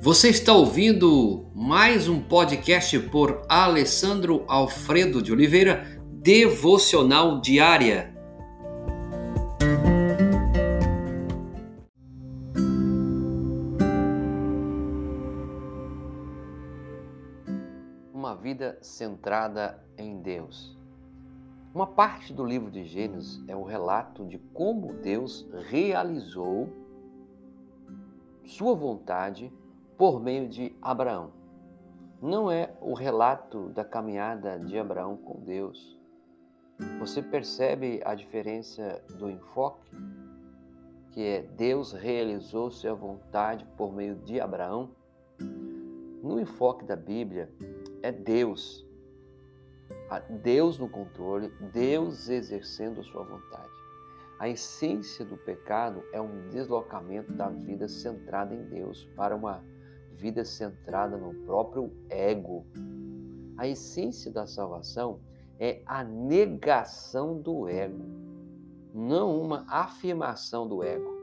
Você está ouvindo mais um podcast por Alessandro Alfredo de Oliveira, Devocional Diária. Uma vida centrada em Deus. Uma parte do livro de Gênesis é o relato de como Deus realizou sua vontade por meio de Abraão. Não é o relato da caminhada de Abraão com Deus. Você percebe a diferença do enfoque? Que é Deus realizou sua vontade por meio de Abraão? No enfoque da Bíblia, é Deus. Deus no controle, Deus exercendo sua vontade. A essência do pecado é um deslocamento da vida centrada em Deus para uma vida centrada no próprio ego. A essência da salvação é a negação do ego, não uma afirmação do ego.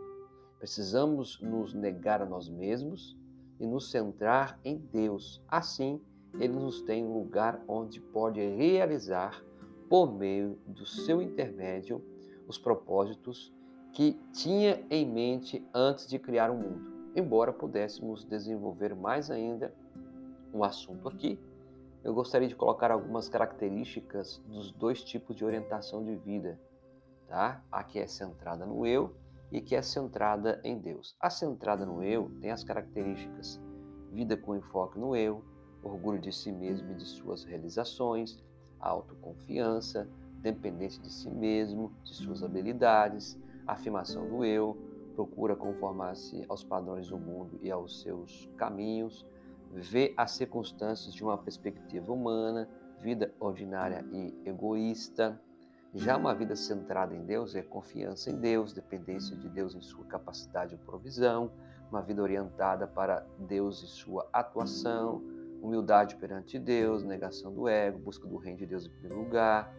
Precisamos nos negar a nós mesmos e nos centrar em Deus. Assim, Ele nos tem um lugar onde pode realizar, por meio do seu intermédio, os propósitos que tinha em mente antes de criar o mundo. Embora pudéssemos desenvolver mais ainda o um assunto aqui, eu gostaria de colocar algumas características dos dois tipos de orientação de vida, tá? A que é centrada no eu e que é centrada em Deus. A centrada no eu tem as características vida com enfoque no eu, orgulho de si mesmo e de suas realizações, autoconfiança, dependência de si mesmo, de suas habilidades, afirmação do eu, procura conformar-se aos padrões do mundo e aos seus caminhos, vê as circunstâncias de uma perspectiva humana, vida ordinária e egoísta. Já uma vida centrada em Deus é confiança em Deus, dependência de Deus em sua capacidade de provisão, uma vida orientada para Deus e sua atuação, humildade perante Deus, negação do ego, busca do reino de Deus em primeiro lugar,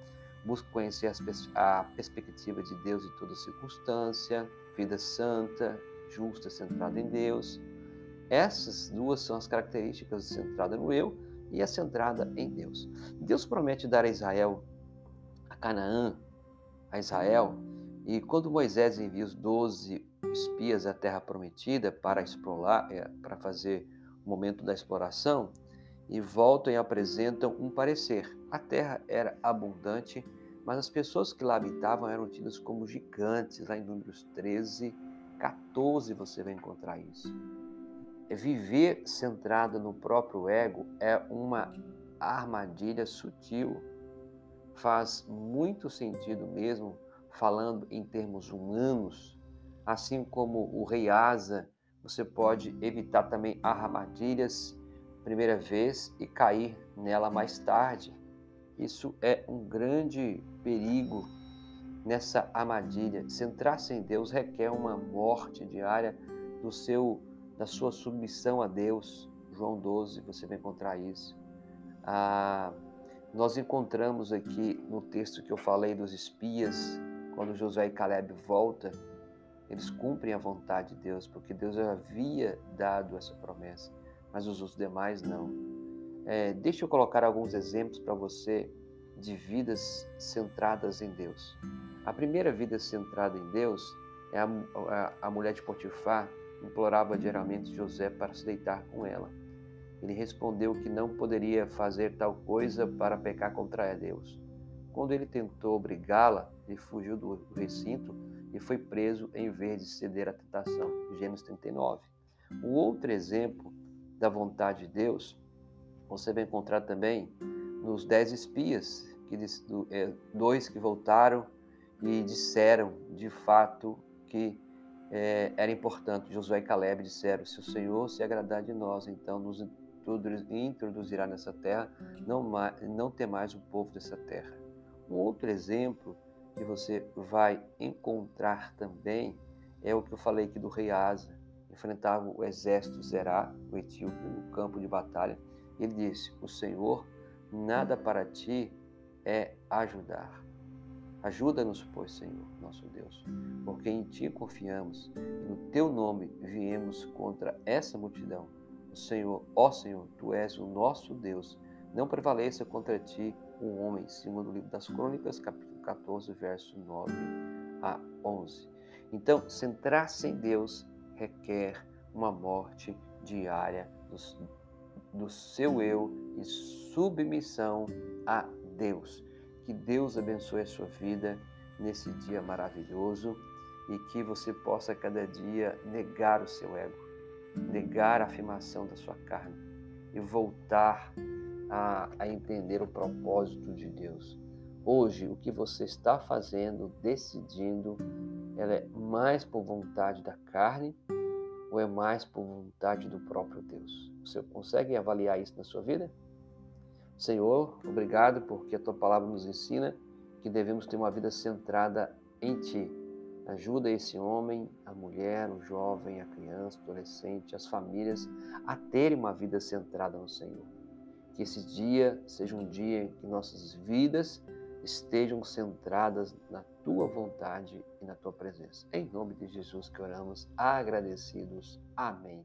busca conhecer a perspectiva de Deus em toda circunstância, vida santa, justa, centrada em Deus. Essas duas são as características centrada no eu e a centrada em Deus. Deus promete dar a Israel, a Canaã, a Israel, e quando Moisés envia os doze espias à terra prometida para explorar, é, para fazer o momento da exploração, e voltam e apresentam um parecer. A terra era abundante mas as pessoas que lá habitavam eram tidas como gigantes. Lá em Números 13, 14 você vai encontrar isso. É viver centrado no próprio ego é uma armadilha sutil. Faz muito sentido mesmo, falando em termos humanos, assim como o rei Asa, você pode evitar também armadilhas primeira vez e cair nela mais tarde. Isso é um grande perigo nessa armadilha. Centrar-se em Deus requer uma morte diária do seu da sua submissão a Deus. João 12, você vai encontrar isso. Ah, nós encontramos aqui no texto que eu falei dos espias, quando Josué e Caleb voltam, eles cumprem a vontade de Deus, porque Deus havia dado essa promessa, mas os demais não. É, deixa eu colocar alguns exemplos para você de vidas centradas em Deus. A primeira vida centrada em Deus é a, a, a mulher de Potifar implorava diariamente José para se deitar com ela. Ele respondeu que não poderia fazer tal coisa para pecar contra Deus. Quando ele tentou obrigá-la, ele fugiu do recinto e foi preso em vez de ceder à tentação. Gênesis 39. O outro exemplo da vontade de Deus você vai encontrar também nos dez espias, que, é, dois que voltaram e disseram de fato que é, era importante. Josué e Caleb disseram: Se o Senhor se agradar de nós, então nos introduzirá nessa terra, não, não ter mais o povo dessa terra. Um outro exemplo que você vai encontrar também é o que eu falei aqui do rei Asa. Enfrentava o exército Zerá, o etíope, no campo de batalha ele disse: O Senhor, nada para ti é ajudar. Ajuda-nos, pois, Senhor, nosso Deus, porque em ti confiamos e no teu nome viemos contra essa multidão. O Senhor, ó Senhor, tu és o nosso Deus. Não prevaleça contra ti o homem, segundo o livro das Crônicas, capítulo 14, verso 9 a 11. Então, centrar-se em Deus requer uma morte diária do, do seu eu e submissão a Deus. Que Deus abençoe a sua vida nesse dia maravilhoso e que você possa cada dia negar o seu ego, negar a afirmação da sua carne e voltar a, a entender o propósito de Deus. Hoje, o que você está fazendo, decidindo, ela é mais por vontade da carne ou é mais por vontade do próprio Deus? Você consegue avaliar isso na sua vida? Senhor, obrigado porque a tua palavra nos ensina que devemos ter uma vida centrada em ti. Ajuda esse homem, a mulher, o jovem, a criança, o adolescente, as famílias a terem uma vida centrada no Senhor. Que esse dia seja um dia em que nossas vidas estejam centradas na tua vontade e na tua presença. Em nome de Jesus que oramos, agradecidos. Amém.